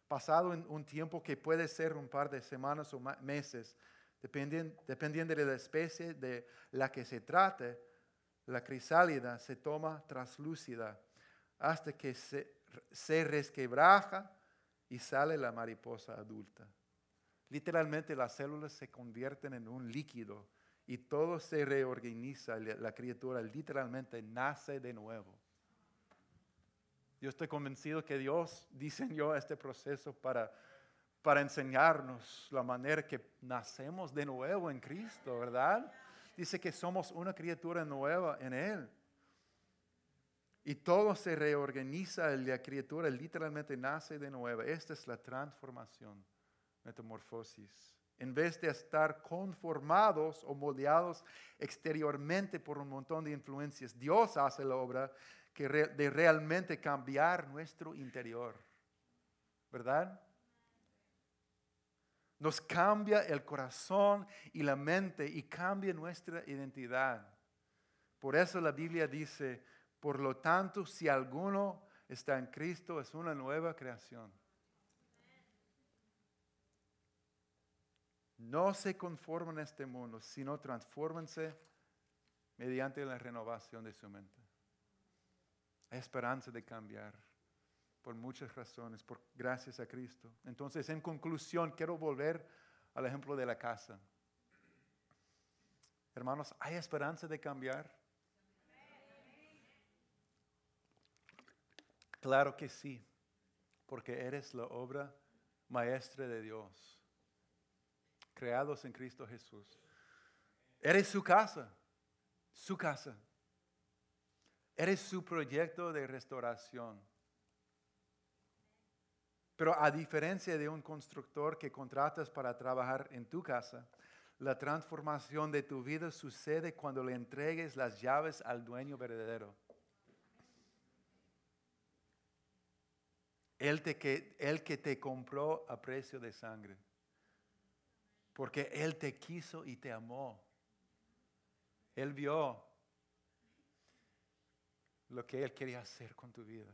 Pasado un tiempo que puede ser un par de semanas o meses, Dependiendo, de la especie de la que se trate, la crisálida se toma translúcida hasta que se, se resquebraja y sale la mariposa adulta. Literalmente las células se convierten en un líquido y todo se reorganiza. La criatura literalmente nace de nuevo. Yo estoy convencido que Dios diseñó este proceso para para enseñarnos la manera que nacemos de nuevo en Cristo, ¿verdad? Dice que somos una criatura nueva en Él. Y todo se reorganiza, la criatura literalmente nace de nuevo. Esta es la transformación, metamorfosis. En vez de estar conformados o moldeados exteriormente por un montón de influencias, Dios hace la obra de realmente cambiar nuestro interior. ¿Verdad? Nos cambia el corazón y la mente y cambia nuestra identidad. Por eso la Biblia dice, por lo tanto, si alguno está en Cristo, es una nueva creación. No se conforman a este mundo, sino transfórmense mediante la renovación de su mente. Hay esperanza de cambiar por muchas razones, por gracias a Cristo. Entonces, en conclusión, quiero volver al ejemplo de la casa. Hermanos, ¿hay esperanza de cambiar? Claro que sí, porque eres la obra maestra de Dios, creados en Cristo Jesús. Eres su casa, su casa. Eres su proyecto de restauración. Pero a diferencia de un constructor que contratas para trabajar en tu casa, la transformación de tu vida sucede cuando le entregues las llaves al dueño verdadero. El, que, el que te compró a precio de sangre. Porque Él te quiso y te amó. Él vio lo que Él quería hacer con tu vida.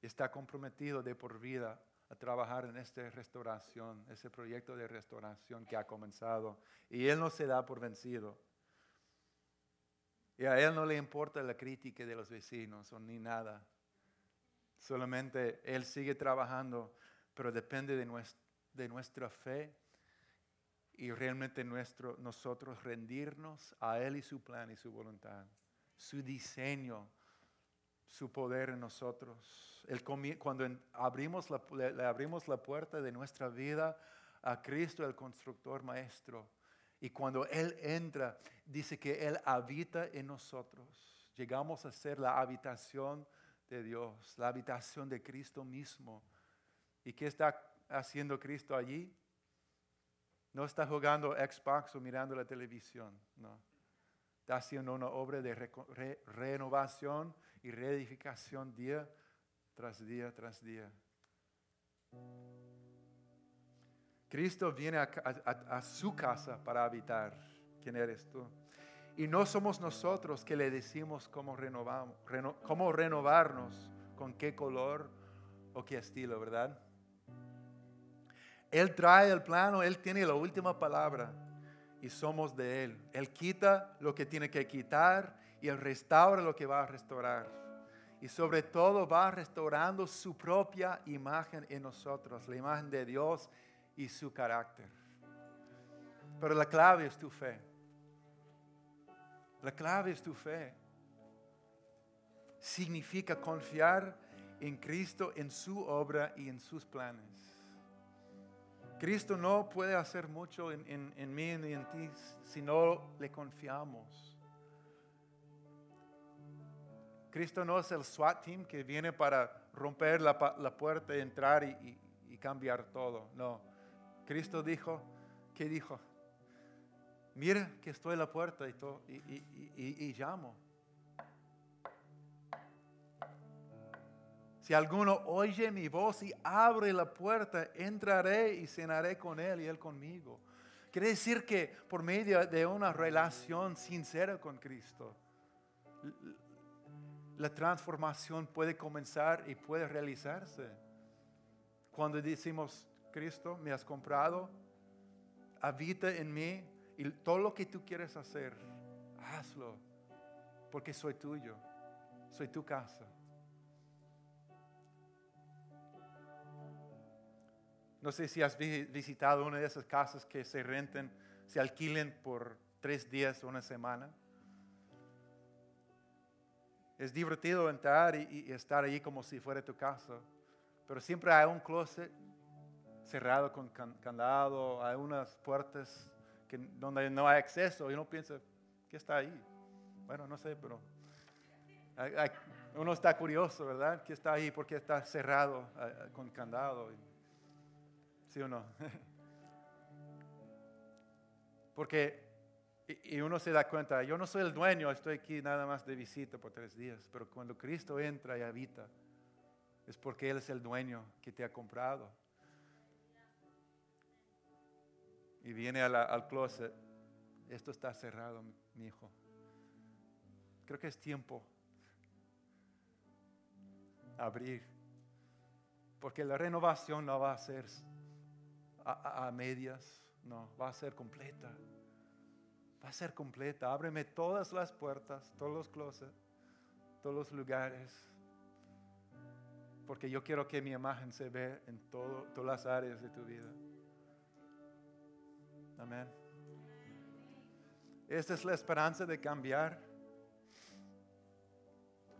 Está comprometido de por vida a trabajar en esta restauración, ese proyecto de restauración que ha comenzado. Y Él no se da por vencido. Y a Él no le importa la crítica de los vecinos o ni nada. Solamente Él sigue trabajando, pero depende de, de nuestra fe y realmente nuestro, nosotros rendirnos a Él y su plan y su voluntad, su diseño, su poder en nosotros. cuando abrimos la, le abrimos la puerta de nuestra vida a Cristo, el constructor maestro, y cuando Él entra, dice que Él habita en nosotros. Llegamos a ser la habitación de Dios, la habitación de Cristo mismo. ¿Y qué está haciendo Cristo allí? No está jugando Xbox o mirando la televisión, no. Está haciendo una obra de renovación y reedificación día tras día tras día. Cristo viene a, su casa para habitar. ¿Quién eres tú? Y no somos nosotros que le decimos cómo, renovamos, cómo renovarnos, con qué color o qué estilo, ¿verdad? Él trae el plano, Él tiene la última palabra y somos de Él. Él quita lo que tiene que quitar y Él restaura lo que va a restaurar. Y sobre todo va restaurando su propia imagen en nosotros, la imagen de Dios y su carácter. Pero la clave es tu fe. La clave es tu fe. Significa confiar en Cristo, en su obra y en sus planes. Cristo no puede hacer mucho en, mí ni en ti si no le confiamos. Cristo no es el SWAT team que viene para romper la, puerta, entrar y, cambiar todo. No. Cristo dijo, ¿qué dijo? Mira que estoy en la puerta y, y, y llamo. Si alguno oye mi voz y abre la puerta, entraré y cenaré con él y él conmigo. Quiere decir que por medio de una relación sincera con Cristo, la transformación puede comenzar y puede realizarse. Cuando decimos, Cristo, me has comprado, habita en mí y todo lo que tú quieres hacer, hazlo, porque soy tuyo, soy tu casa. No sé si has visitado una de esas casas que se renten, se alquilen por tres días o una semana. Es divertido entrar y, estar allí como si fuera tu casa, pero siempre hay un closet cerrado con candado, hay unas puertas que, donde no hay acceso y uno piensa, ¿qué está ahí? Bueno, no sé, pero uno está curioso, ¿verdad? ¿Qué está ahí? ¿Por qué está cerrado eh, con candado? ¿Sí o no? Porque, y uno se da cuenta, yo no soy el dueño, estoy aquí nada más de visita por tres días, pero cuando Cristo entra y habita, es porque Él es el dueño que te ha comprado. Y viene al closet, esto está cerrado, mi hijo. Creo que es tiempo abrir, porque la renovación no va a ser a, medias, no, va a ser completa. Va a ser completa. Ábreme todas las puertas, todos los closets, todos los lugares. Porque yo quiero que mi imagen se vea en todas las áreas de tu vida. Amén. Esta es la esperanza de cambiar.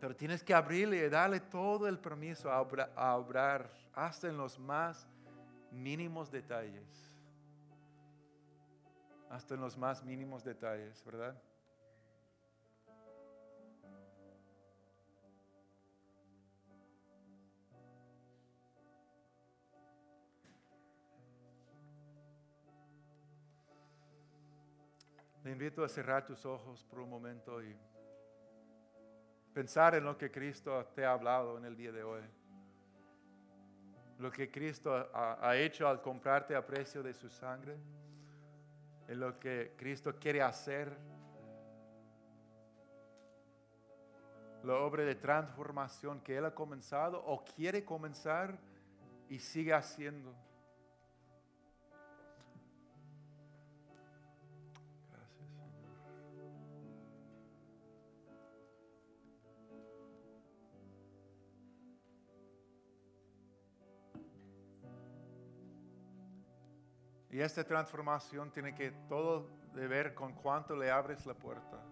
Pero tienes que abrirle y darle todo el permiso a, a obrar hasta en los más mínimos detalles. Hasta en los más mínimos detalles, ¿verdad? Le invito a cerrar tus ojos por un momento y pensar en lo que Cristo te ha hablado en el día de hoy. Lo que Cristo ha, hecho al comprarte a precio de su sangre, en lo que Cristo quiere hacer, la obra de transformación que Él ha comenzado o quiere comenzar y sigue haciendo. Y esta transformación tiene que todo de ver con cuánto le abres la puerta.